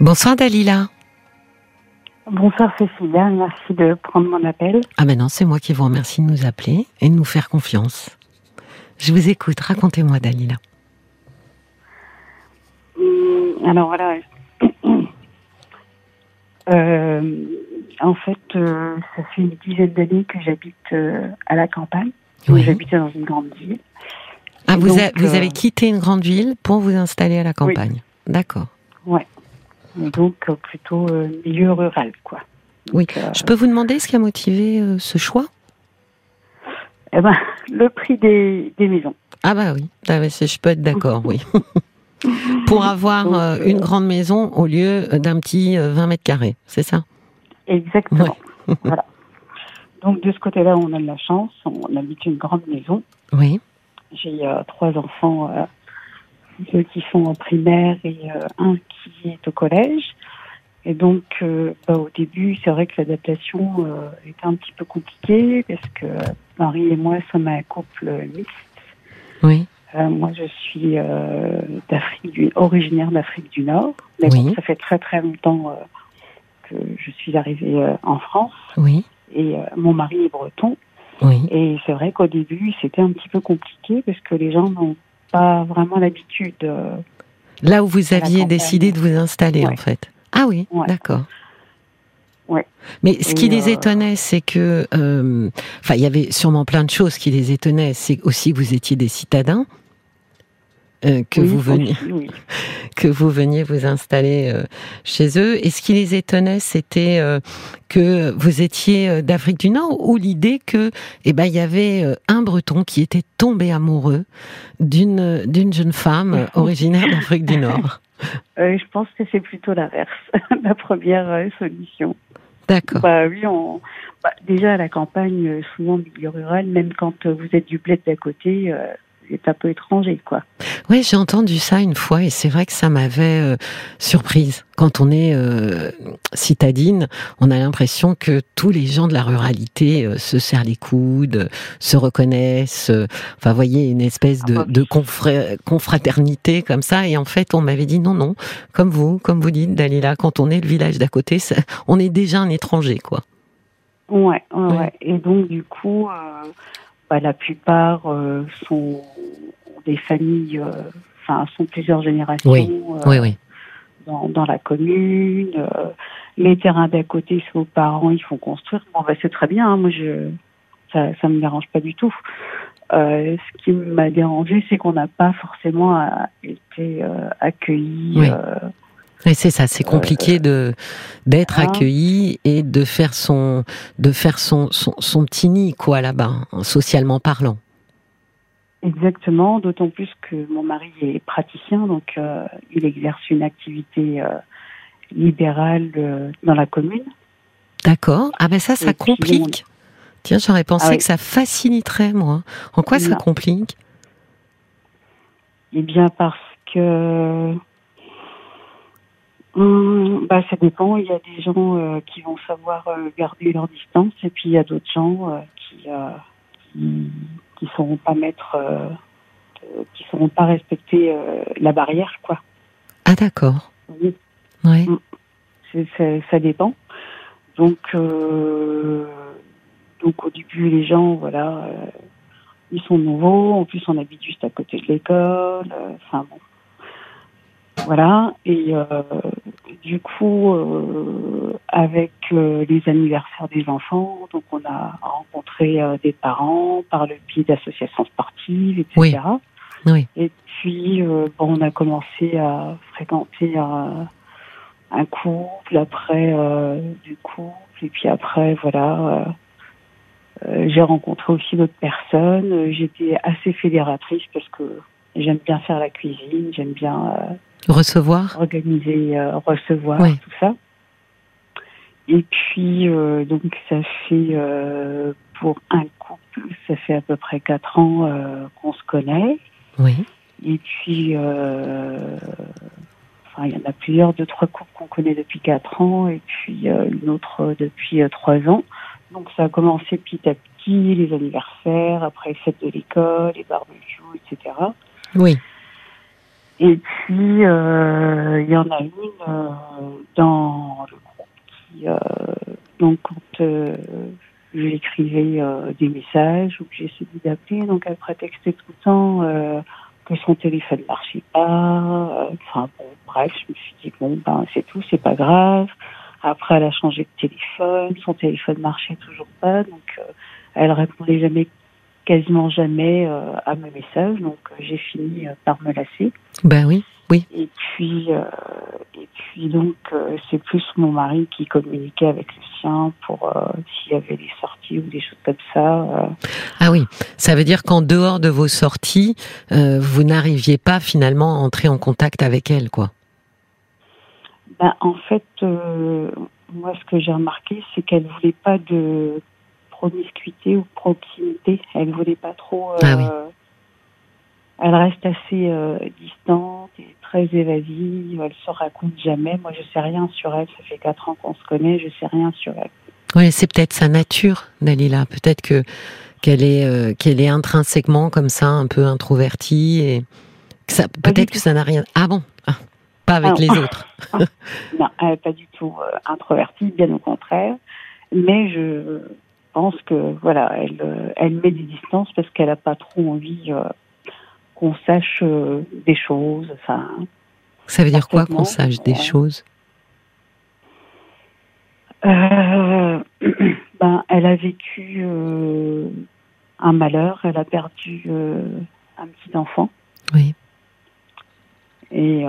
Bonsoir Dalila. Bonsoir Cécilia, merci de prendre mon appel. Ah ben non, c'est moi qui vous remercie de nous appeler et de nous faire confiance. Je vous écoute, racontez-moi Dalila. Hum, alors voilà. Euh, en fait, euh, ça fait une dizaine d'années que j'habite euh, à la campagne. Oui. J'habitais dans une grande ville. Ah, vous, donc, a- vous avez quitté une grande ville pour vous installer à la campagne. D'accord. Ouais. Donc euh, plutôt euh, milieu rural, quoi. Oui. Donc, euh, Je peux vous demander ce qui a motivé ce choix? Eh ben, le prix des, des maisons. Ah bah oui, Ah bah, je peux être d'accord, oui. pour avoir euh, une grande maison au lieu d'un petit euh, 20 mètres carrés, c'est ça? Exactement. voilà. Donc de ce côté-là, on a de la chance. On habite une grande maison. Oui. J'ai euh, trois enfants, deux qui sont en primaire et euh, un qui est au collège. Et donc, euh, bah, au début, c'est vrai que l'adaptation euh, était un petit peu compliquée parce que Marie et moi sommes un couple mixte. Oui. Euh, moi, je suis d'Afrique du, originaire d'Afrique du Nord. Mais Oui. bon, ça fait très très longtemps que je suis arrivée en France Oui. et mon mari est breton. Oui. Et c'est vrai qu'au début, c'était un petit peu compliqué parce que les gens n'ont pas vraiment l'habitude. euh, Là où vous aviez décidé de vous installer, Ouais. en fait. Ah oui, Ouais. d'accord. Ouais. Mais ce Et, qui les euh, étonnait, c'est que, euh, enfin, il y avait sûrement plein de choses qui les étonnaient. C'est aussi que vous étiez des citadins, euh, que oui, vous veniez, aussi, oui. que vous veniez vous installer euh, chez eux. Et ce qui les étonnait, c'était euh, que vous étiez d'Afrique du Nord, ou l'idée que, eh ben, il y avait un Breton qui était tombé amoureux d'une d'une jeune femme originaire d'Afrique du Nord. Je pense que c'est plutôt l'inverse, la première solution. D'accord. Bah oui, on, bah, déjà à la campagne, souvent milieu rural, même quand vous êtes du bled d'à côté, c'est un peu étranger, quoi. Oui, j'ai entendu ça une fois et c'est vrai que ça m'avait euh, surprise. Quand on est euh, citadine, on a l'impression que tous les gens de la ruralité euh, se serrent les coudes, se reconnaissent. enfin, vous voyez, une espèce de, Ah bah de confra- confraternité comme ça. Et en fait, on m'avait dit non, non, comme vous, comme vous dites, Dalila, quand on est le village d'à côté, ça- on est déjà un étranger, quoi. Ouais, ouais, Ouais. ouais. Et donc, du coup, euh, bah, la plupart euh, sont des familles, euh, enfin, sont plusieurs générations Oui, euh, Oui, oui. dans, dans la commune. les terrains d'à côté, c'est aux parents, ils font construire. Bon, bah, c'est très bien. hein, moi, je, ça, ça me dérange pas du tout. Euh, ce qui m'a dérangé, c'est qu'on n'a pas forcément été euh, accueillis. Oui. euh, Et c'est ça, c'est compliqué de d'être hein. accueilli et de faire son de faire son son, son petit nid quoi là-bas, hein, socialement parlant. Exactement, d'autant plus que mon mari est praticien, donc euh, il exerce une activité euh, libérale euh, dans la commune. D'accord. Ah ben ça, ça Et complique. Tiens, j'aurais pensé Ah oui. que ça faciliterait moi. En quoi ça complique? Eh bien parce que hum, bah, ça dépend. Il y a des gens euh, qui vont savoir euh, garder leur distance et puis il y a d'autres gens euh, qui euh, qui qui sauront pas mettre, qui sauront pas respecter euh, la barrière, quoi. Ah d'accord. Oui. Ouais. C'est- ça dépend. Donc, euh, donc au début, les gens, voilà, euh, ils sont nouveaux. En plus, on habite juste à côté de l'école. euh, Enfin bon, voilà. Et euh, du coup, euh, avec euh, les anniversaires des enfants, donc on a rencontré euh, des parents par le biais d'associations sportives, etc. Oui. Oui. Et puis, euh, bon, on a commencé à fréquenter un, un couple, après euh, du couple, et puis après, voilà, euh, euh, j'ai rencontré aussi d'autres personnes. Euh, J'étais assez fédératrice parce que j'aime bien faire la cuisine, j'aime bien euh, Recevoir. organiser, euh, recevoir, Oui. tout ça. Et puis, euh, donc, ça fait, euh, pour un couple, ça fait à peu près quatre ans qu'on se connaît. Oui. Et puis, enfin, il y en a plusieurs, deux, trois couples qu'on connaît depuis quatre ans, et puis une autre depuis euh, trois ans. Donc, ça a commencé petit à petit, les anniversaires, après les fêtes de l'école, les barbecues, etc. Oui. Et puis, euh, il y en a une euh, dans le groupe qui, euh, donc, quand euh, j'écrivais euh, des messages ou que j'essayais d'appeler, donc elle prétextait tout le temps euh, que son téléphone marchait pas. Enfin, bon, bref, je me suis dit, bon, ben, c'est tout, c'est pas grave. Après, elle a changé de téléphone, son téléphone marchait toujours pas, donc elle répondait jamais, quasiment jamais euh, à mes messages, donc euh, j'ai fini euh, par me lasser. Ben oui, oui. Et puis, et puis donc, c'est plus mon mari qui communiquait avec le sien pour s'il y avait des sorties ou des choses comme ça. Ah oui, ça veut dire qu'en dehors de vos sorties, vous n'arriviez pas finalement à entrer en contact avec elle, quoi. Ben, en fait, euh, moi, ce que j'ai remarqué, c'est qu'elle voulait pas de promiscuité ou proximité. Elle voulait pas trop. euh, Ah oui. Elle reste assez euh, distante et très évasive. Elle se raconte jamais. Moi, je sais rien sur elle. Ça fait quatre ans qu'on se connaît. Je sais rien sur elle. Oui, c'est peut-être sa nature, Dalila. Peut-être que qu'elle est euh, qu'elle est intrinsèquement comme ça, un peu introvertie et que ça du peut-être que ça n'a rien. Ah bon Ah, Pas avec Ah les autres. Non, elle n'est pas du tout euh, introvertie, bien au contraire. Mais je pense que voilà, elle, euh, elle met des distances parce qu'elle n'a pas trop envie euh, qu'on sache euh, des choses. Enfin, Ça veut dire quoi qu'on sache des choses? Euh, ben, elle a vécu euh, un malheur. Elle a perdu euh, un petit enfant. Oui. Et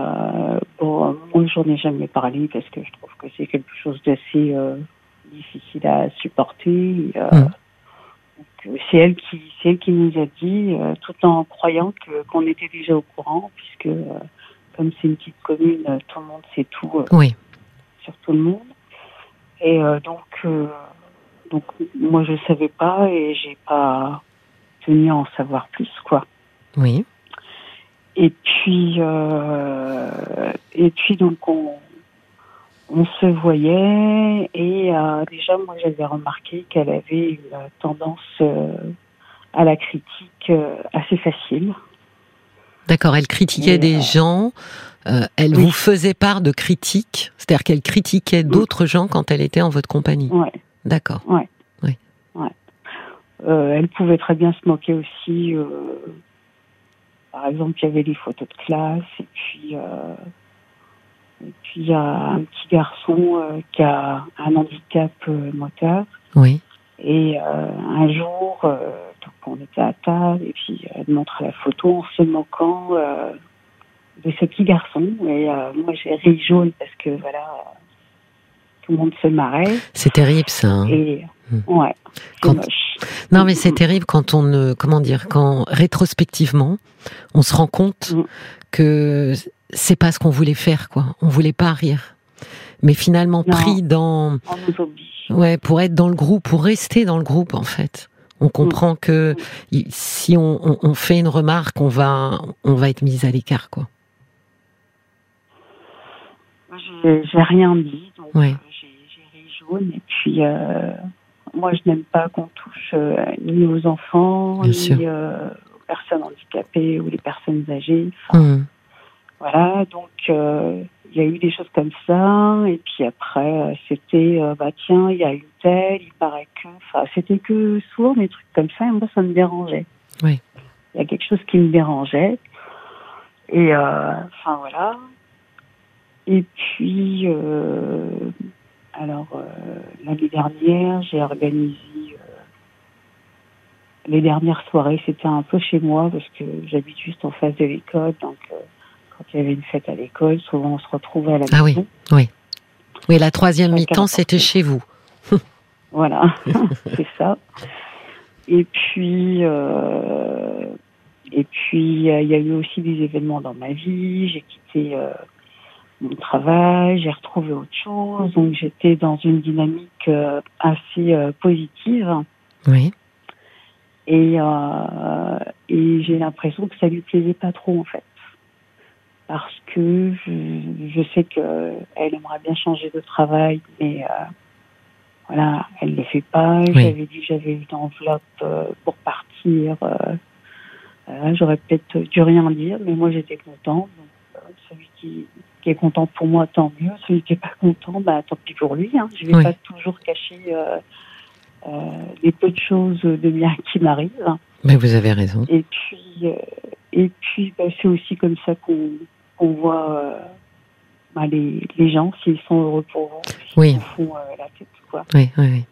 bon, moi, j'en ai jamais parlé parce que je trouve que c'est quelque chose d'assez difficile à supporter. Euh, euh, c'est elle qui, c'est elle qui nous a dit, euh, tout en croyant que qu'on était déjà au courant, puisque euh, comme c'est une petite commune, tout le monde sait tout Oui. sur tout le monde. Et donc, donc moi, je savais pas et j'ai pas tenu à en savoir plus, quoi. Oui. Et puis, euh, et puis donc on, on se voyait et euh, déjà moi j'avais remarqué qu'elle avait une tendance euh, à la critique euh, assez facile. D'accord. Elle critiquait Et, des gens. elle oui. vous faisait part de critiques, c'est-à-dire qu'elle critiquait d'autres gens quand elle était en votre compagnie. Ouais. D'accord. Euh, elle pouvait très bien se moquer aussi. par exemple, il y avait des photos de classe et puis et puis il y a un petit garçon euh, qui a un handicap euh, moteur. Oui. Et euh, un jour, donc on était à table et puis elle montre la photo en se moquant de ce petit garçon. Et moi j'ai ri jaune parce que voilà, tout le monde se marrait. C'est terrible ça. hein. Et Hmm. ouais, Quand- moche. Non, mais c'est terrible quand on ne, comment dire, quand rétrospectivement, on se rend compte Mm. que c'est pas ce qu'on voulait faire, quoi. On voulait pas rire. Mais finalement, Non. pris dans, ouais, pour être dans le groupe, pour rester dans le groupe, en fait. On comprend que il- si on, on- on fait une remarque, on va, on va être mis à l'écart, quoi. J'ai rien dit, donc Ouais. euh, j'ai ri jaune. Et puis, euh, moi, je n'aime pas qu'on touche euh, ni aux enfants, Bien ni euh, aux personnes handicapées ou les personnes âgées. Enfin, Hum. Voilà, donc euh, il y a eu des choses comme ça. Et puis après, euh, c'était, euh, bah tiens, il y a une telle, il paraît que... Enfin, c'était que souvent des trucs comme ça, et moi, ça me dérangeait. Oui. Il y a quelque chose qui me dérangeait. Et euh, enfin, voilà. Et puis, euh, alors, l'année dernière, j'ai organisé les dernières soirées, c'était un peu chez moi parce que j'habite juste en face de l'école. Donc, quand il y avait une fête à l'école, souvent on se retrouvait à la Ah oui. maison. Oui, la troisième mi-temps, c'était chez vous. Voilà, c'est ça. Et puis, euh, et puis, euh, il y a eu aussi des événements dans ma vie. J'ai quitté euh, mon travail, j'ai retrouvé autre chose. Donc, j'étais dans une dynamique euh, assez positive. Oui. Et, et j'ai l'impression que ça lui plaisait pas trop, en fait. Parce que je, je sais qu'elle aimerait bien changer de travail, mais euh, voilà, elle le fait pas. J'avais dit que j'avais une enveloppe euh, pour partir. Euh, J'aurais peut-être dû rien dire, mais moi j'étais contente. Donc, qui, qui est content pour moi, tant mieux. Celui qui n'est pas content, bah, tant pis pour lui. Hein. Je ne vais Oui. pas toujours cacher les peu de choses de bien qui m'arrivent. Mais vous avez raison. Et puis, et puis bah, c'est aussi comme ça qu'on qu'on voit euh, bah, les, les gens, s'ils sont heureux pour vous, s'ils Oui. font euh, la tête. Quoi. Oui, oui, oui.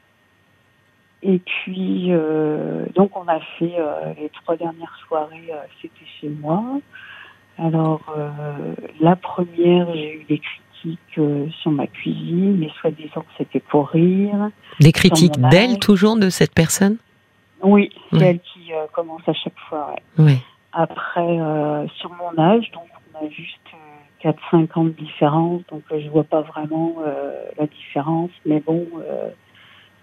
Et puis, euh, donc, on a fait les trois dernières soirées, c'était chez moi. Alors, la première, j'ai eu des critiques sur ma cuisine, mais soi-disant que c'était pour rire. Des critiques d'elle, toujours, de cette personne? Oui, c'est elle qui euh, commence à chaque fois. ouais. Oui. Après, euh, sur mon âge, donc on a juste euh, 4-5 ans de différence, donc euh, je vois pas vraiment euh, la différence, mais bon, euh,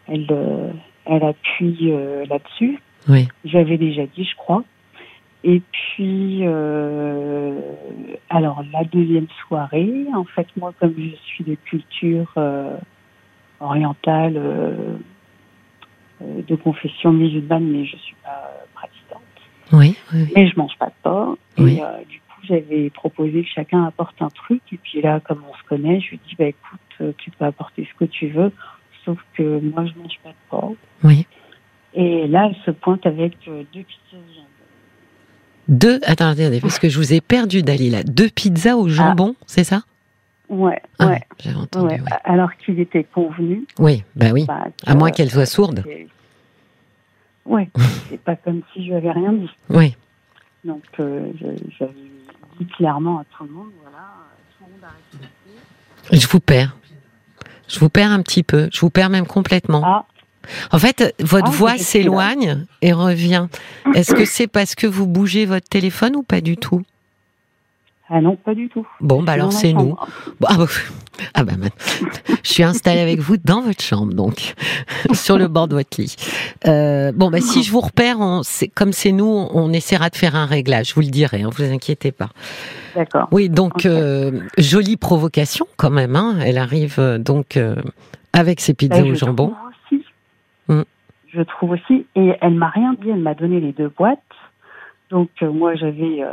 elle, euh, elle appuie euh, là-dessus. Oui. J'avais déjà dit, je crois. Et puis, euh, alors la deuxième soirée, en fait, moi, comme je suis de culture euh, orientale, euh, euh, de confession musulmane, mais je suis pas Oui, oui. mais je mange pas de porc. Oui. Et euh, du coup, j'avais proposé que chacun apporte un truc. Et puis là, comme on se connaît, je lui dis, bah écoute, euh, tu peux apporter ce que tu veux, sauf que moi, je mange pas de porc. oui. Et là, elle se pointe avec euh, deux pizzas au jambon. Deux, attendez, attendez, parce que je vous ai perdu, Dalila. Deux pizzas au jambon, c'est ça? Ouais, Ah, ouais, J'avais entendu, ouais. Alors qu'il était convenu. Oui, bah oui. bah, À moins qu'elle soit sourde. Ouais, c'est pas comme si je lui avais rien dit. Oui. Donc, euh, je- j'avais dit clairement à tout le monde, voilà, tout le monde de faire. Je vous perds. Je vous perds un petit peu. Je vous perds même complètement. Ah, En fait, votre Ah, voix s'éloigne et revient. Est-ce que c'est parce que vous bougez votre téléphone ou pas du tout? Ah non, pas du tout. Bon, bah alors c'est nous. Bon, ah, bah, ah bah, maintenant, je suis installée avec vous dans votre chambre, donc sur le bord de votre lit. Euh, bon, bah si je vous repère, on, c'est- comme c'est nous, on essaiera de faire un réglage. Je vous le dirai, hein, vous inquiétez pas. D'accord. Oui, donc euh, jolie provocation quand même. Hein. Elle arrive euh, donc euh, avec ses pizzas Et au je jambon. trouve aussi. Mm. Je trouve aussi. Et elle m'a rien dit. Elle m'a donné les deux boîtes. Donc euh, moi j'avais euh,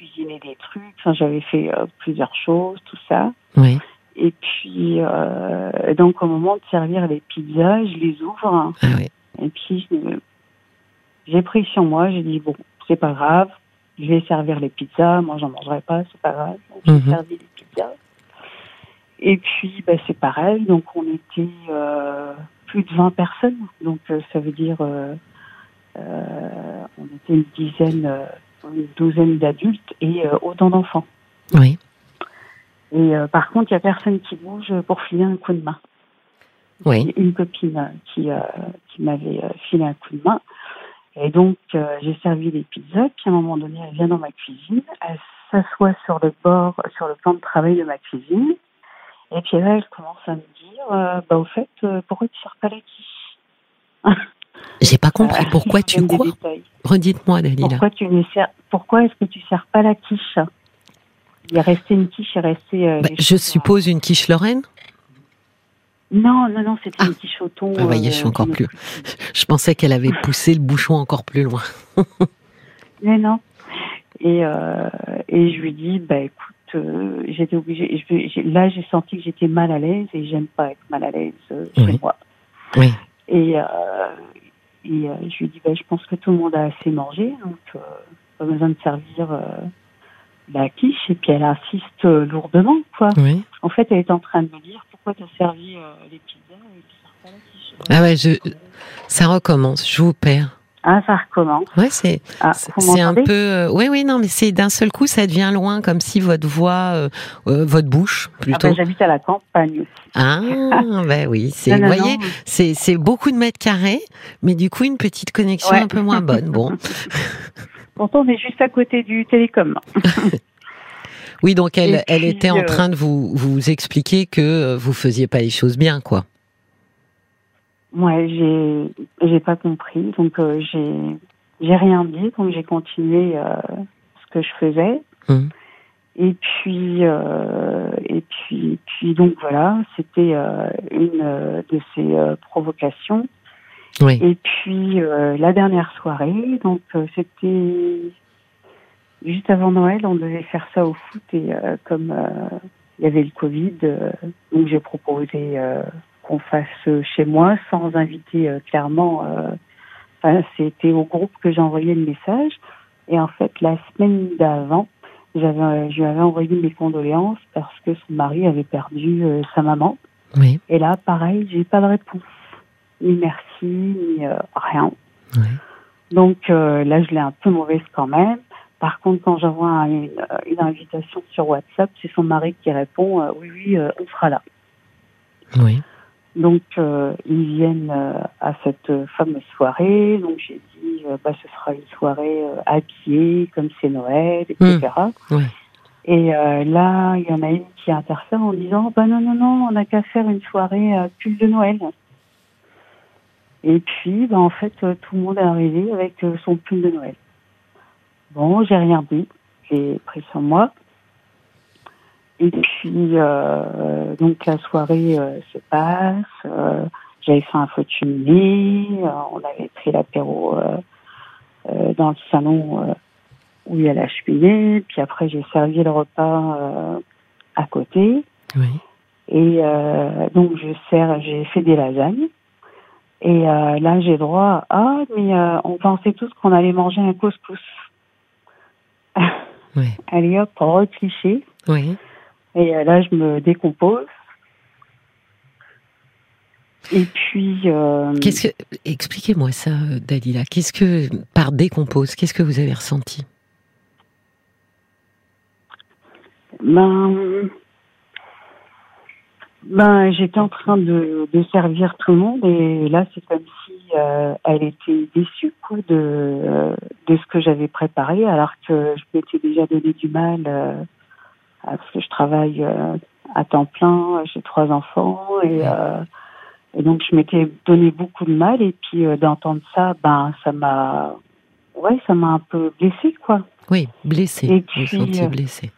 cuisiné des trucs. Enfin j'avais fait euh, plusieurs choses, tout ça. Oui, Et puis euh, donc au moment de servir les pizzas, je les ouvre. ah oui. Et puis j'ai pris sur moi. J'ai dit bon c'est pas grave. Je vais servir les pizzas. Moi j'en mangerai pas. C'est pas grave. Donc, j'ai Mhm. servi les pizzas. Et puis, bah, c'est pareil. Donc, on était euh, plus de 20 personnes. Donc, ça veut dire, on était une dizaine, une douzaine d'adultes et euh, autant d'enfants. Oui, Et euh, par contre, il n'y a personne qui bouge pour filer un coup de main. oui. Une copine euh, qui, qui m'avait filé un coup de main. Et donc, euh, j'ai servi les pizzas. Puis, à un moment donné, elle vient dans ma cuisine. Elle s'assoit sur le bord, sur le plan de travail de ma cuisine. Et puis là, elle commence à me dire, euh, bah, au fait, euh, pourquoi tu sers pas la quiche? J'ai pas compris. Euh, Pourquoi tu quoi. Redites-moi, Dalila. Pourquoi tu ne sers, pourquoi est-ce que tu sers pas la quiche Il est resté une quiche, il est resté. euh, Bah, je choses, suppose une quiche Lorraine. euh, Non, non, non, c'était Ah. une quiche au thon. Ah, voyez, je suis encore d'une plus-. Je pensais qu'elle avait poussé le bouchon encore plus loin. Mais non. Et, euh, et je lui dis, bah écoute, euh, j'étais obligée. je là, j'ai senti que j'étais mal à l'aise et j'aime pas être mal à l'aise euh, chez Oui. moi. Oui. Et, euh, et euh, je lui dis, bah, je pense que tout le monde a assez mangé, donc euh, pas besoin de servir euh, la quiche. Et puis elle insiste euh, lourdement, quoi. Oui. En fait, elle est en train de me dire, pourquoi tu as servi euh, les pizzas et sers pas la quiche Ah ouais, je, ça recommence. Je vous perds. Ah, ça recommence. Ouais, c'est, Ah, c'est un peu. euh, oui, oui, non, mais c'est d'un seul coup, ça devient loin, comme si votre voix, euh, euh, votre bouche, Ah, plutôt. bah, J'habite à la campagne. Ah, ben oui, c'est, vous voyez, c'est, c'est beaucoup de mètres carrés, mais du coup, une petite connexion Ouais. un peu moins bonne. Bon. Pourtant, on est juste à côté du télécom. Oui, donc elle, elle était en train de vous, vous expliquer que vous faisiez pas les choses bien, quoi. Moi, j'ai j'ai pas compris, donc euh, j'ai j'ai rien dit, donc j'ai continué euh, ce que je faisais. Hum. Et puis euh, et puis puis donc voilà, c'était euh, une euh, de ces euh, provocations. Oui. Et puis euh, la dernière soirée, donc euh, c'était juste avant Noël, on devait faire ça au foot et comme il y avait le Covid, donc j'ai proposé qu'on fasse chez moi sans inviter clairement. Enfin, c'était au groupe que j'ai envoyé le message. Et en fait, la semaine d'avant, j'avais, je lui avais envoyé mes condoléances parce que son mari avait perdu sa maman. Oui. Et là, pareil, j'ai pas de réponse. Ni merci, ni rien. Oui. Donc euh, là, je l'ai un peu mauvaise quand même. Par contre, quand j'envoie une, une, invitation sur WhatsApp, c'est son mari qui répond euh, oui, oui, euh, on sera là. Oui. Donc ils viennent à cette fameuse soirée. Donc j'ai dit bah ce sera une soirée habillée comme c'est Noël, etc. Mmh. Oui. Et là, il y en a une qui interfère en disant bah non non non, on n'a qu'à faire une soirée pull de Noël. Et puis, ben, en fait, euh, tout le monde est arrivé avec euh, son pull de Noël. Bon, j'ai rien dit. J'ai pris sur moi. Et puis, euh, donc la soirée euh, se passe. Euh, J'avais fait un cheminée. on avait pris l'apéro dans le salon où il y a la cheminée. Puis après, j'ai servi le repas à côté. Oui. Et donc, je sers, j'ai fait des lasagnes. Et là, j'ai droit à ah, mais on pensait tous qu'on allait manger un couscous. Oui. Allez hop, recliché. Oui. Et euh, là, je me décompose. Et puis. Euh, Qu'est-ce que expliquez-moi ça, Dalila. Qu'est-ce que par décompose Qu'est-ce que vous avez ressenti? Ben, ben, j'étais en train de, de, servir tout le monde et là, c'est comme si euh, elle était déçue quoi, de, euh, de ce que j'avais préparé, alors que je m'étais déjà donné du mal euh, parce que je travaille euh, à temps plein, j'ai trois enfants et, euh, et donc je m'étais donné beaucoup de mal et puis d'entendre ça, ben ça m'a, ouais, ça m'a un peu blessée quoi. Oui, blessée. Et puis, blessée.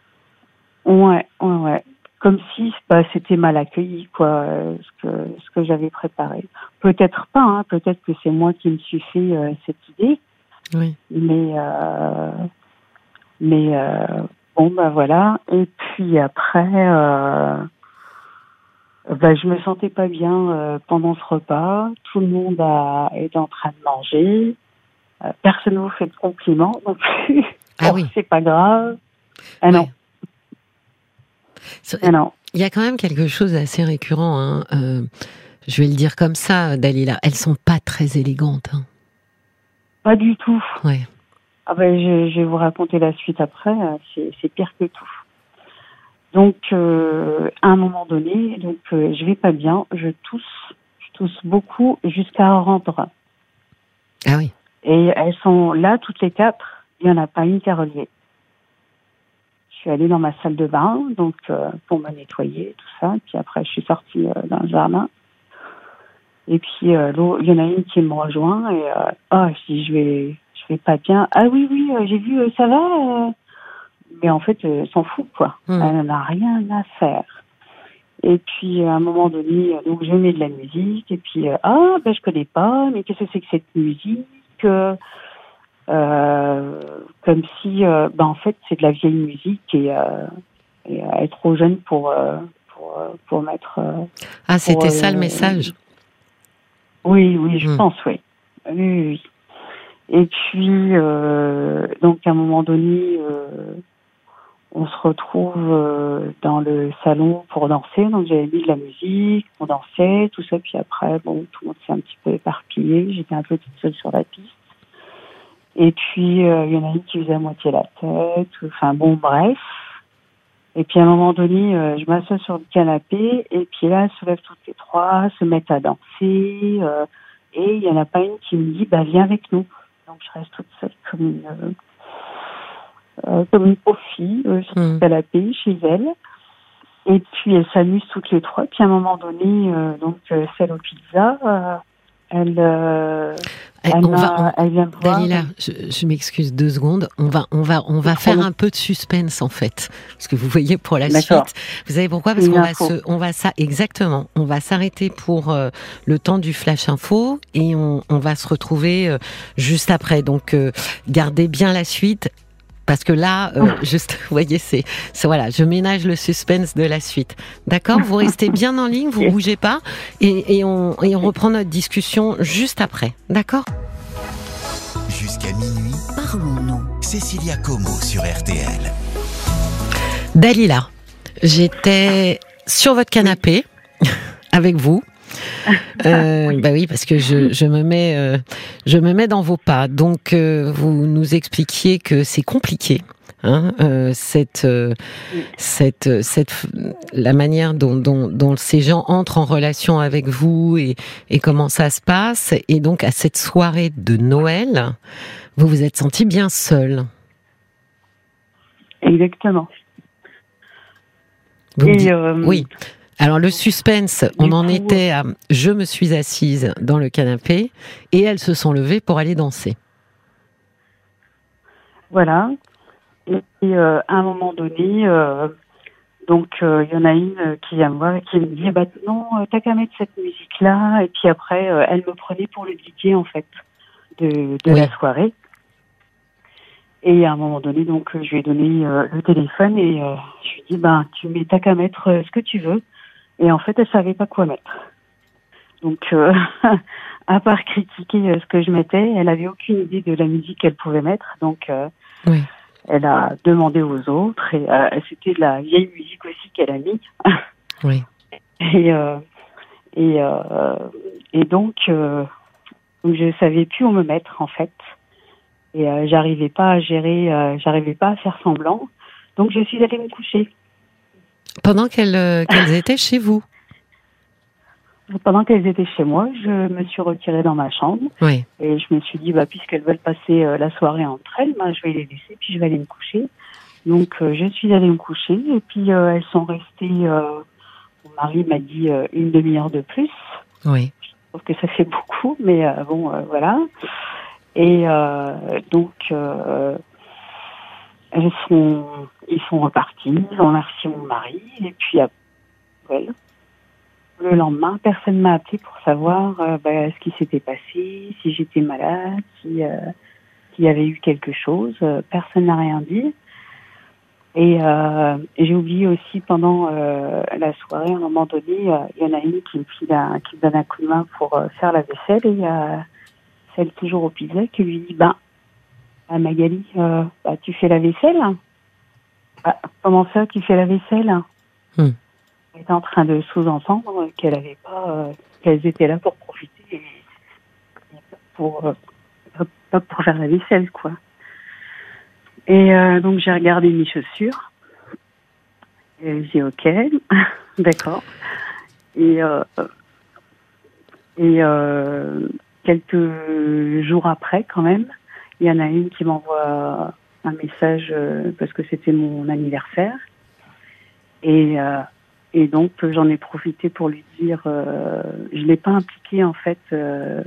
Ouais, ouais, ouais comme si bah, c'était mal accueilli, quoi, euh, ce que, ce que j'avais préparé. Peut-être pas, hein, peut-être que c'est moi qui me suis fait euh, cette idée. Oui. Mais, euh, mais euh, bon, bah voilà. Et puis après, euh, bah, je me sentais pas bien pendant ce repas. Tout le monde a, est en train de manger. personne ne vous fait de compliments non plus. Ah oui. C'est pas grave. Ah non. Alors, il y a quand même quelque chose d'assez récurrent. Hein. Euh, je vais le dire comme ça, Dalila. Elles sont pas très élégantes. Hein. Pas du tout. Ouais. Ah ben, je, je, vais vous raconter la suite après. Euh, c'est pire que tout. Donc, euh, à un moment donné, donc euh, je vais pas bien. Je tousse, je tousse beaucoup jusqu'à rentrer. Ah oui. Et elles sont là toutes les quatre. Il y en a pas une qui a relié suis allée dans ma salle de bain, donc euh, pour me nettoyer, tout ça. Puis après, je suis sortie euh, dans le jardin. Et puis il y en a une qui me rejoint et ah, je dis je vais, je vais pas bien. Ah oui oui, j'ai vu, ça va. Mais en fait, elle s'en fout quoi. Mmh. Elle n'a rien à faire. Et puis à un moment donné, donc je mets de la musique et puis ah ben je connais pas, mais qu'est-ce que c'est que cette musique euh, comme si, euh, ben en fait, c'est de la vieille musique et, euh, et elle est trop jeune pour euh, pour, pour mettre. ah, c'était ça le message. Oui, oui, je Hmm. pense, oui. Oui, oui. Et puis, euh, donc à un moment donné, euh, on se retrouve euh, dans le salon pour danser. Donc j'avais mis de la musique, on dansait, tout ça. Puis après, bon, tout le monde s'est un petit peu éparpillé. J'étais un peu toute seule sur la piste. Et puis, euh, il y en a une qui faisait à moitié la tête. Enfin, bon, bref. Et puis, à un moment donné, euh, je m'assois sur le canapé. Et puis là, elles se lèvent toutes les trois, se mettent à danser. euh, et il n'y en a pas une qui me dit, bah, viens avec nous. Donc, je reste toute seule comme une, euh, euh, comme une pauvre fille euh, sur le canapé chez elle. Et puis, elles s'amusent toutes les trois. Puis, à un moment donné, euh, donc, euh, celle aux pizzas, euh, elle, elle, on va, m'a- elle vient me voir. Dalila, je, je m'excuse deux secondes. On va, on va, on va faire un peu de suspense en fait, parce que vous voyez pour la suite. Vous savez pourquoi? Parce qu'on va se, on va ça exactement. On va s'arrêter pour euh, le temps du flash info et on, on va se retrouver euh, juste après. Donc euh, gardez bien la suite. Parce que là, euh, juste, vous voyez, c'est, voilà, je ménage le suspense de la suite. D'accord? Vous restez bien en ligne, vous bougez pas, et, on, et on reprend notre discussion juste après. D'accord? Jusqu'à minuit, parlons-nous. Cécilia Como sur RTL. Dalila, j'étais sur votre canapé avec vous. Euh, bah oui, parce que je, je, me mets, euh, je me mets dans vos pas. Donc, euh, vous nous expliquiez que c'est compliqué. Hein, euh, cette, euh, cette, cette, la manière dont, dont, dont, ces gens entrent en relation avec vous et, et comment ça se passe. Et donc, à cette soirée de Noël, vous vous êtes senti bien seul. Exactement. oui. Alors le suspense, on en était à je me suis assise dans le canapé et elles se sont levées pour aller danser. Voilà. Et euh, à un moment donné, euh, donc euh, il y en a une qui vient me voir et qui me dit bah non, t'as qu'à mettre cette musique là. Et puis après, elle me prenait pour le DJ en fait de, la soirée. Et à un moment donné, donc je lui ai donné le téléphone et je lui ai dit bah tu mets t'as qu'à mettre ce que tu veux. Et en fait, elle savait pas quoi mettre. Donc, euh, à part critiquer euh, ce que je mettais, elle avait aucune idée de la musique qu'elle pouvait mettre. Donc, euh, elle a demandé aux autres. Et c'était de la vieille musique aussi qu'elle a mis. oui. Et et et donc, je savais plus où me mettre en fait. Et j'arrivais pas à gérer, j'arrivais pas à faire semblant. Donc, je suis allée me coucher. Pendant qu'elles qu'elles étaient chez vous pendant qu'elles étaient chez moi, je me suis retirée dans ma chambre. Oui. Et je me suis dit, bah, puisqu'elles veulent passer euh, la soirée entre elles, bah, je vais les laisser, puis je vais aller me coucher. Donc, euh, je suis allée me coucher, et puis euh, elles sont restées, mon mari m'a dit une demi-heure de plus. Oui. Je trouve que ça fait beaucoup, mais bon, voilà. Et donc, elles sont, ils sont repartis, ils ont remercié mon mari, et puis après, le lendemain, personne m'a appelé pour savoir euh, bah, ce qui s'était passé, si j'étais malade, si euh, s'il y avait eu quelque chose. Euh, personne n'a rien dit. Et, j'ai oublié aussi pendant la soirée, à un moment donné, il y en a une qui me, qui donne un coup de main pour faire la vaisselle et il y a celle toujours au piset qui lui dit, ben, bah, Magali, bah, tu fais la vaisselle bah, Comment ça, tu fais la vaisselle? Hmm était en train de sous-entendre qu'elle avait pas, euh, qu'elles étaient là pour profiter, et pour euh, pas pour faire la vaisselle, quoi. Et euh, donc j'ai regardé mes chaussures. Et j'ai ok, d'accord. Et et quelques jours après, quand même, il y en a une qui m'envoie un message parce que c'était mon anniversaire. Et et donc j'en ai profité pour lui dire, euh, je l'ai pas impliqué en fait. Euh,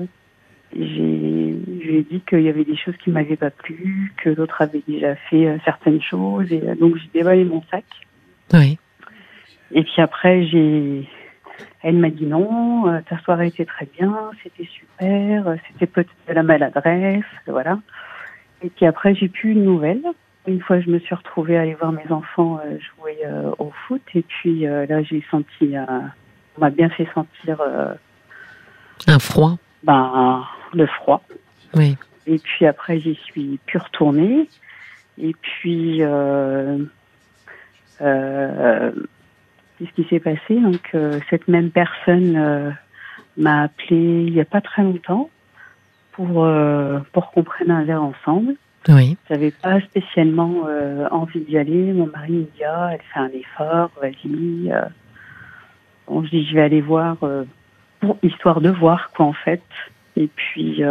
j'ai, dit qu'il y avait des choses qui m'avaient pas plu, que d'autres avaient déjà fait euh, certaines choses, et euh, donc j'ai dévalé mon sac. Oui. Et puis après j'ai, elle m'a dit non, euh, ta soirée était très bien, c'était super, c'était peut-être de la maladresse, voilà. Et puis après j'ai plus une nouvelle. Une fois, je me suis retrouvée à aller voir mes enfants euh, jouer euh, au foot. Et puis euh, là, j'ai senti, on m'a bien fait sentir. un froid Ben, le froid. Oui. Et puis après, j'y suis plus retournée. Et puis, qu'est-ce qui s'est passé Donc, cette même personne m'a appelé il n'y a pas très longtemps pour, pour qu'on prenne un verre ensemble. Oui. J'avais pas spécialement euh, envie d'y aller. Mon mari me dit ah, elle fait un effort, vas-y. Euh. Bon, je dis je vais aller voir euh, pour histoire de voir quoi en fait. Et puis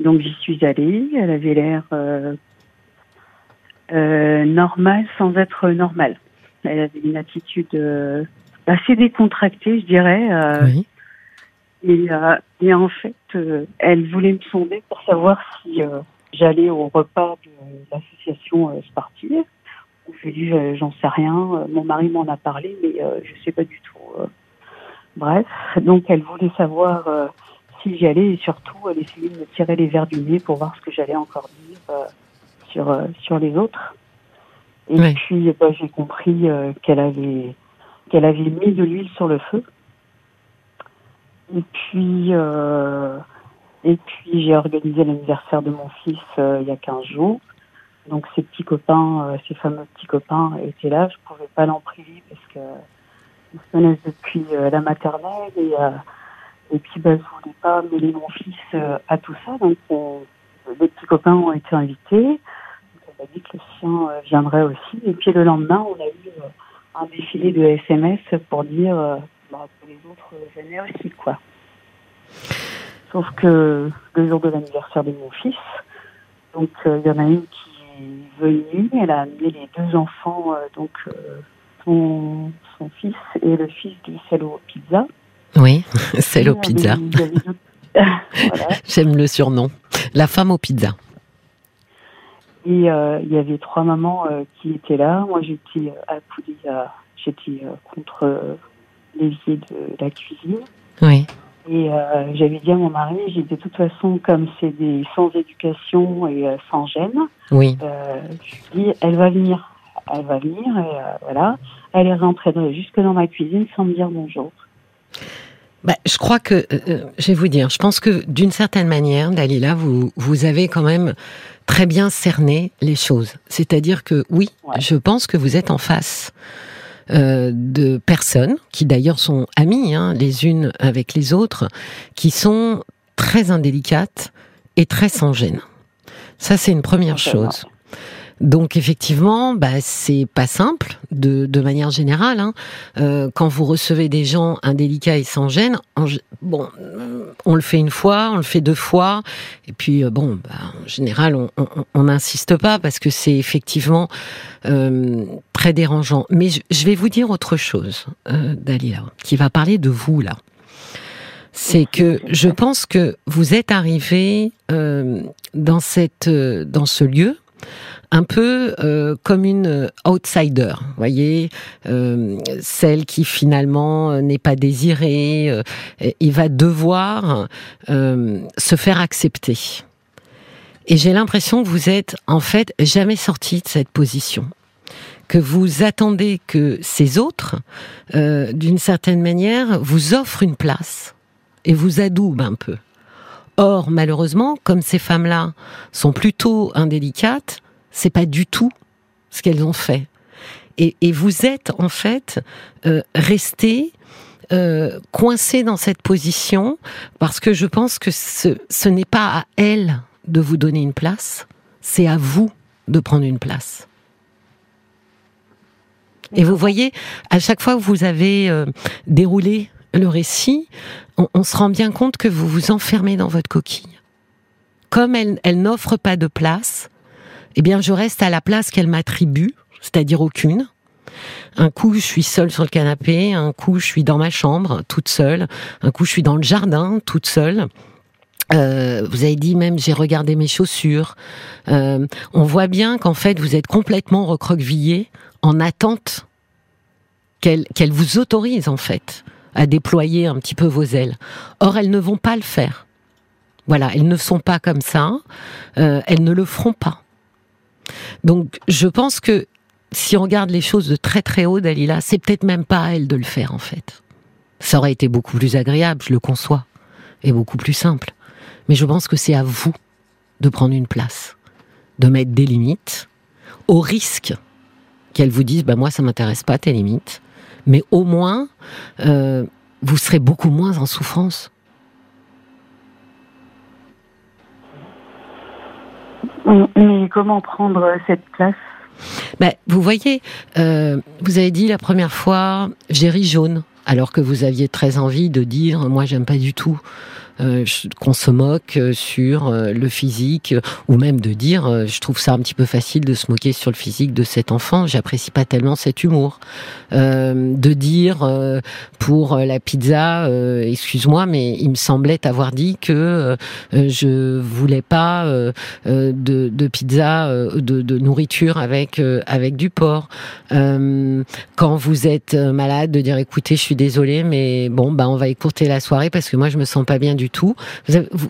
donc j'y suis allée. Elle avait l'air normale sans être normale. Elle avait une attitude assez décontractée, je dirais. Oui. Et, et, en fait, elle voulait me sonder pour savoir si j'allais au repas de l'association euh, sportive. Je lui ai j'en sais rien. Euh, mon mari m'en a parlé, mais euh, je sais pas du tout. Bref, donc elle voulait savoir si j'y allais et surtout elle essayait de me tirer les verres du nez pour voir ce que j'allais encore dire sur sur les autres. Et puis bah, j'ai compris qu'elle avait qu'elle avait mis de l'huile sur le feu. Et puis et puis j'ai organisé l'anniversaire de mon fils il y a 15 jours. Donc ces petits copains, ces fameux petits copains étaient là. Je pouvais pas l'en priver parce que ils se connaissent depuis la maternelle et et puis, ben, je voulais pas mêler mon fils euh, à tout ça. Donc, les petits copains ont été invités. A dit que le sien euh, viendrait aussi. Et puis, le lendemain, on a eu euh, un défilé de SMS pour dire bah, que les autres venaient aussi, quoi. Sauf que le jour de l'anniversaire de mon fils, donc il y en a une qui est venue, elle a amené les deux enfants, donc son, son, fils et le fils du salaud pizza. Oui, celle aux pizzas. J'aime le surnom. La femme aux pizzas. Et euh, il y avait trois mamans euh, qui étaient là. Moi, j'étais à j'étais euh, contre l'évier de la cuisine. Oui. Et j'avais dit à mon mari, j'ai de toute façon, comme c'est des sans éducation et sans gêne, oui. je lui dis, elle va venir. Elle va venir et voilà. Elle est rentrée jusque dans ma cuisine sans me dire bonjour. Bah, je crois que, euh, euh, je vais vous dire, je pense que d'une certaine manière, Dalila, vous, vous avez quand même très bien cerné les choses. C'est-à-dire que oui, je pense que vous êtes en face euh, de personnes qui d'ailleurs sont amies hein, les unes avec les autres, qui sont très indélicates et très sans gêne. Ça, c'est une première chose. Donc effectivement, bah, c'est pas simple de, de manière générale. Hein. Euh, quand vous recevez des gens indélicats et sans gêne, bon, euh, on le fait une fois, on le fait deux fois, et puis euh, bon, bah, en général, on n'insiste pas parce que c'est effectivement euh, très dérangeant. Mais je, je, vais vous dire autre chose, euh, qui va parler de vous là c'est que je pense que vous êtes arrivé euh, dans cette dans ce lieu un peu euh, comme une euh, outsider, voyez, euh, celle qui finalement n'est pas désirée, il va devoir se faire accepter. Et j'ai l'impression que vous êtes en fait jamais sorti de cette position que vous attendez que ces autres, d'une certaine manière, vous offrent une place et vous adoubent un peu. Or, malheureusement, comme ces femmes-là sont plutôt indélicates, c'est pas du tout ce qu'elles ont fait. Et, vous êtes en fait euh, resté euh, coincé dans cette position parce que je pense que ce, ce n'est pas à elles de vous donner une place, c'est à vous de prendre une place. Et vous voyez, à chaque fois que vous avez euh, déroulé le récit, on, on, se rend bien compte que vous vous enfermez dans votre coquille. Comme elle, elle n'offre pas de place, eh bien, je reste à la place qu'elle m'attribue, c'est-à-dire aucune. Un coup, je suis seule sur le canapé, un coup, je suis dans ma chambre, toute seule, un coup, je suis dans le jardin, toute seule. Euh, vous avez dit même j'ai regardé mes chaussures. Euh, on voit bien qu'en fait vous êtes complètement recroquevillé en attente qu'elle vous autorise en fait à déployer un petit peu vos ailes. Or elles ne vont pas le faire. Voilà, elles ne sont pas comme ça. Euh, elles ne le feront pas. Donc, je pense que si on regarde les choses de très très haut, Dalila, c'est peut-être même pas à elle de le faire en fait. Ça aurait été beaucoup plus agréable, je le conçois, et beaucoup plus simple. Mais je pense que c'est à vous de prendre une place, de mettre des limites, au risque qu'elle vous dise bah moi ça m'intéresse pas tes limites, mais au moins euh, vous serez beaucoup moins en souffrance. Mais comment prendre cette place? Ben, Vous voyez, euh, vous avez dit la première fois, j'ai ri jaune, alors que vous aviez très envie de dire, moi j'aime pas du tout qu'on se moque euh, sur euh, le physique ou même de dire je trouve ça un petit peu facile de se moquer sur le physique de cet enfant j'apprécie pas tellement cet humour. De dire pour la pizza excuse-moi mais il me semblait avoir dit que je voulais pas de, pizza de, nourriture avec avec du porc. Quand vous êtes malade de dire écoutez je suis désolée mais bon bah on va écourter la soirée parce que moi je me sens pas bien du tout.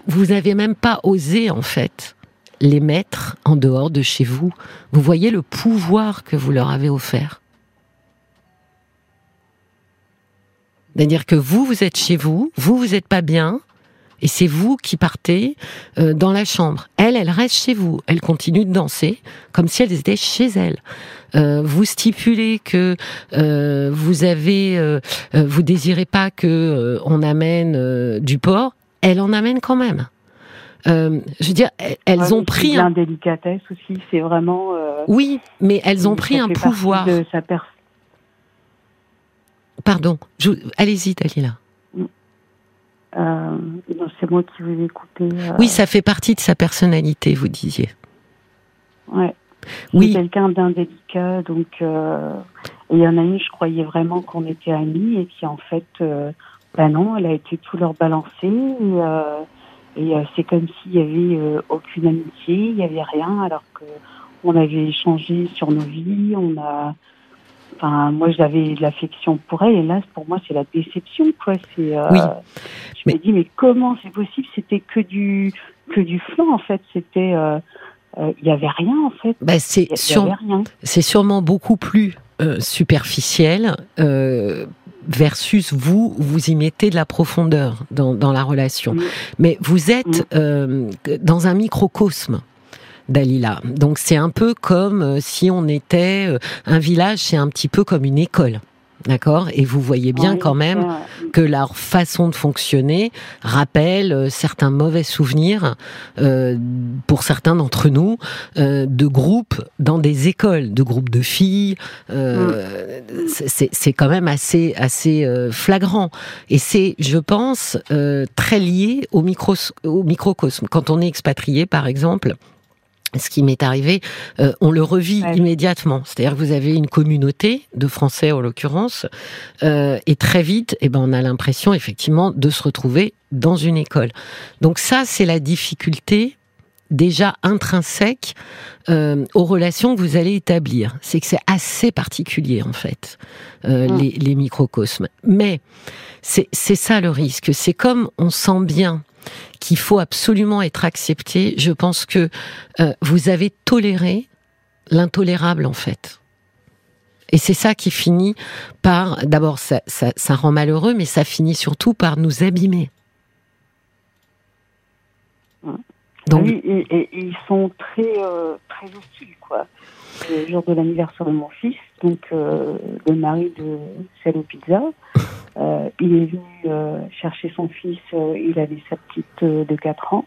Vous, n'avez même pas osé, en fait, les mettre en dehors de chez vous. Vous voyez le pouvoir que vous leur avez offert. C'est-à-dire que vous, vous êtes chez vous, vous, vous n'êtes pas bien, et c'est vous qui partez euh, dans la chambre. Elle, elle reste chez vous. Elle continue de danser comme si elle était chez elle. Euh, vous stipulez que euh, vous avez, vous désirez pas que on amène du porc. Elle en amène quand même. je veux dire, elles ont pris un délicatesse aussi. C'est vraiment. oui, mais elles ont pris un pouvoir. De sa Pardon. Allez-y, Dalila. Euh, c'est moi qui vous ai écouté. Euh. Oui, ça fait partie de sa personnalité, vous disiez. Ouais. Oui. Quelqu'un d'indélicat, donc euh, il y en a une, je croyais vraiment qu'on était amis, et puis en fait, ben non, elle a été tout leur balancée, et, c'est comme s'il y avait aucune amitié, il y avait rien, alors que on avait échangé sur nos vies, on a Enfin, moi, j'avais de l'affection pour elle, et là, pour moi, c'est la déception, quoi. C'est, euh, je me dis, mais comment c'est possible? C'était que du que du flanc, en fait. C'était, euh, euh, il y avait rien, en fait. Bah, c'est c'est sûrement beaucoup plus superficiel. Versus vous, vous y mettez de la profondeur dans, dans la relation. Mais vous êtes dans un microcosme. Dalila. Donc c'est un peu comme euh, si on était euh, un village, c'est un petit peu comme une école. D'accord? Et vous voyez bien quand même que leur façon de fonctionner rappelle euh, certains mauvais souvenirs pour certains d'entre nous de groupes dans des écoles, de groupes de filles. Mm. C'est quand même assez assez flagrant et c'est, je pense, très lié au, micro, au microcosme. Quand on est expatrié, par exemple, ce qui m'est arrivé, euh, on le revit immédiatement. C'est-à-dire que vous avez une communauté de Français en l'occurrence, euh, et très vite, eh ben, on a l'impression effectivement de se retrouver dans une école. Donc ça, c'est la difficulté déjà intrinsèque euh, aux relations que vous allez établir. C'est que c'est assez particulier en fait, les, les microcosmes. Mais c'est ça le risque. C'est comme on sent bien qu'il faut absolument être accepté. Je pense que euh, vous avez toléré l'intolérable en fait. Et c'est ça qui finit par, d'abord, ça, rend malheureux, mais ça finit surtout par nous abîmer. Donc, oui, et, ils sont très, euh, très hostiles, quoi. Le jour de l'anniversaire de mon fils, donc euh, le mari de Celle Pizza, euh, il est venu euh, chercher son fils, il avait sa petite de 4 ans.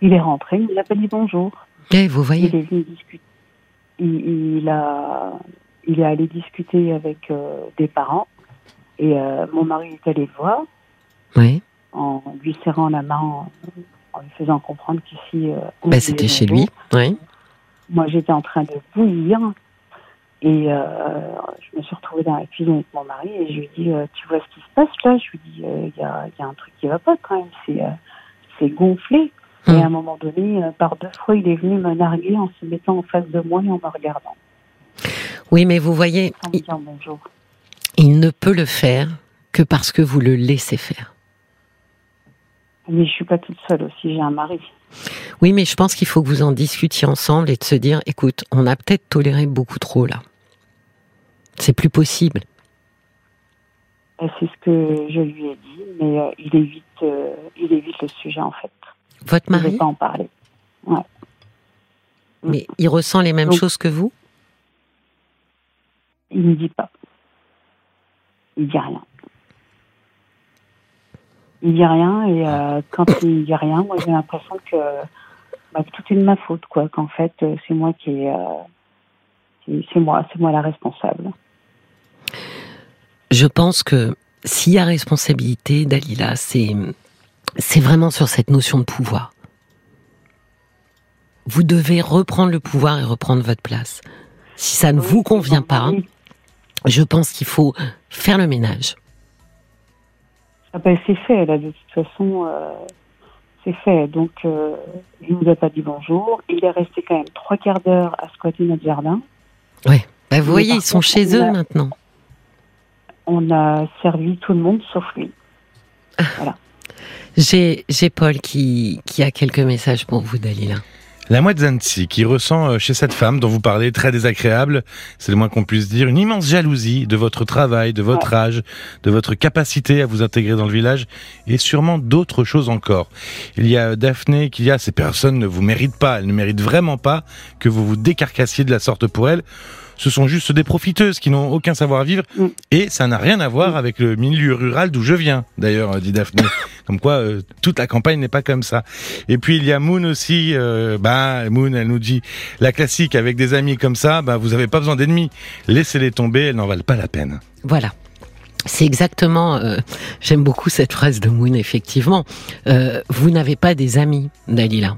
Il est rentré, il n'a pas dit bonjour. Et vous voyez. Il est venu discuter. Il, a, il est allé discuter avec des parents. Et mon mari est allé le voir. Oui. En lui serrant la main, en, lui faisant comprendre qu'ici. Ben, C'était chez lui, oui. Moi, j'étais en train de bouillir. Et euh, je me suis retrouvée dans la cuisine avec mon mari et je lui dis euh, Tu vois ce qui se passe là? Je lui dis euh, Il y, a, y, a, un truc qui va pas quand même, c'est c'est gonflé. Et à un moment donné, par deux fois, il est venu me narguer en se mettant en face de moi et en me regardant. Oui, mais vous voyez, il, il ne peut le faire que parce que vous le laissez faire. Mais je suis pas toute seule aussi, j'ai un mari. Oui, mais je pense qu'il faut que vous en discutiez ensemble et de se dire, écoute, on a peut-être toléré beaucoup trop là. C'est plus possible. C'est ce que je lui ai dit, mais euh, il évite, euh, il évite le sujet en fait. Votre mari. Il ne pas en parler. Ouais. Mais il ressent les mêmes choses que vous? Il ne dit pas. Il dit rien. Il dit rien et euh, quand il dit rien, moi j'ai l'impression que, bah, tout est de ma faute, quoi. Qu'en fait c'est moi qui est, c'est moi, c'est moi la responsable. Je pense que s'il y a responsabilité, Dalila, c'est c'est vraiment sur cette notion de pouvoir. Vous devez reprendre le pouvoir et reprendre votre place. Si ça ne vous convient pas, je pense qu'il faut faire le ménage. Ah ben, c'est fait, là, de toute façon, euh, c'est fait. Donc, euh, il ne nous a pas dit bonjour. Il est resté quand même trois quarts d'heure à squatter notre jardin. Oui, bah, vous voyez, ils sont chez eux maintenant on a servi tout le monde sauf lui. Voilà. J'ai Paul qui, qui a quelques messages pour vous, Dalila. La Zanzi, qui ressent euh, chez cette femme dont vous parlez, très désagréable, c'est le moins qu'on puisse dire, une immense jalousie de votre travail, de votre âge, de votre capacité à vous intégrer dans le village, et sûrement d'autres choses encore. Il y a Daphné qui dit, ah, ces personnes ne vous méritent pas, elles ne méritent vraiment pas que vous vous décarcassiez de la sorte pour elles ce sont juste des profiteuses qui n'ont aucun savoir-vivre. Mm. Et ça n'a rien à voir avec le milieu rural d'où je viens, d'ailleurs, dit Daphné. comme quoi, euh, toute la campagne n'est pas comme ça. Et puis, il y a Moon aussi. Euh, bah, Moon, elle nous dit, la classique, avec des amis comme ça, bah, vous n'avez pas besoin d'ennemis. Laissez-les tomber, elles n'en valent pas la peine. Voilà. C'est exactement, euh, j'aime beaucoup cette phrase de Moon, effectivement. vous n'avez pas des amis, Dalila.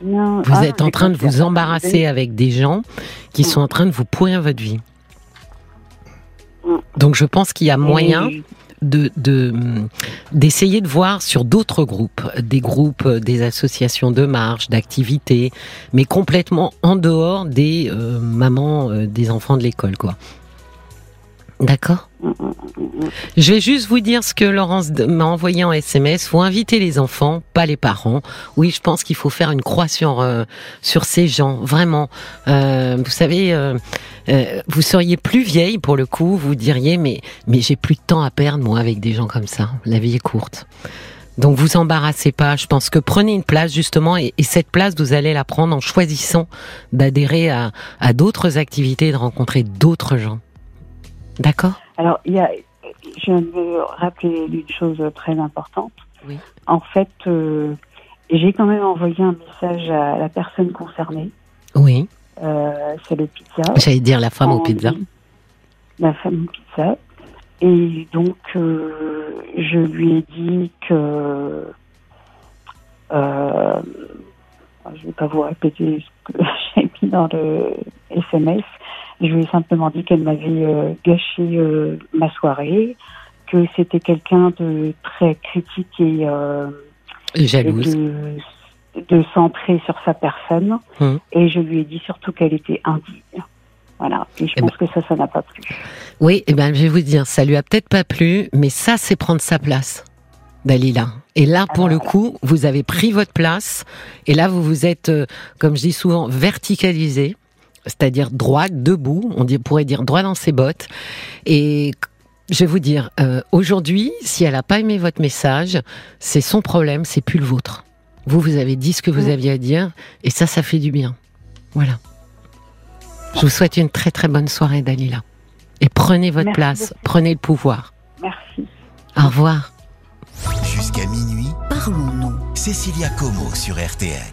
Vous ah, êtes en train de vous embarrasser avec des gens qui sont en train de vous pourrir votre vie. Mm. Donc je pense qu'il y a moyen de d'essayer de, voir sur d'autres groupes, des groupes, des associations de marche, d'activités, mais complètement en dehors des euh, mamans, euh, des enfants de l'école, quoi. D'accord. Je vais juste vous dire ce que Laurence m'a envoyé en SMS. Faut inviter les enfants, pas les parents. Oui, je pense qu'il faut faire une croix sur euh, sur ces gens, vraiment. Euh, vous savez, euh, vous seriez plus vieille pour le coup, vous diriez mais mais j'ai plus de temps à perdre moi avec des gens comme ça. La vie est courte. Donc vous embarrassez pas. Je pense que prenez une place justement et, cette place vous allez la prendre en choisissant d'adhérer à, à d'autres activités, de rencontrer d'autres gens. D'accord Alors, il y a, je veux rappeler une chose très importante. Oui. En fait, euh, j'ai quand même envoyé un message à la personne concernée. Oui. Euh, c'est le pizza. J'allais dire la femme au pizza. La femme au pizza. Et donc, euh, je lui ai dit que. je ne vais pas vous répéter ce que j'ai mis dans le SMS, je lui ai simplement dit qu'elle m'avait euh, gâché euh, ma soirée, que c'était quelqu'un de très critique et, euh, jalouse. de, centrer sur sa personne. Hum. Et je lui ai dit surtout qu'elle était indigne. Voilà. Et je eh pense ben. que ça, ça n'a pas plu. Oui, et eh ben, je vais vous dire, ça lui a peut-être pas plu, mais ça, c'est prendre sa place. Dalila. Et là, pour le coup, vous avez pris votre place. Et là, vous vous êtes, comme je dis souvent, verticalisé c'est-à-dire droit, debout, on pourrait dire droit dans ses bottes. Et je vais vous dire, euh, aujourd'hui, si elle n'a pas aimé votre message, c'est son problème, c'est plus le vôtre. Vous, vous avez dit ce que vous aviez à dire, et ça, ça fait du bien. Voilà. Je vous souhaite une très très bonne soirée, Dalila. Et prenez votre place, prenez le pouvoir. Merci. Au revoir. Jusqu'à minuit, parlons-nous. Cécilia Como sur RTL.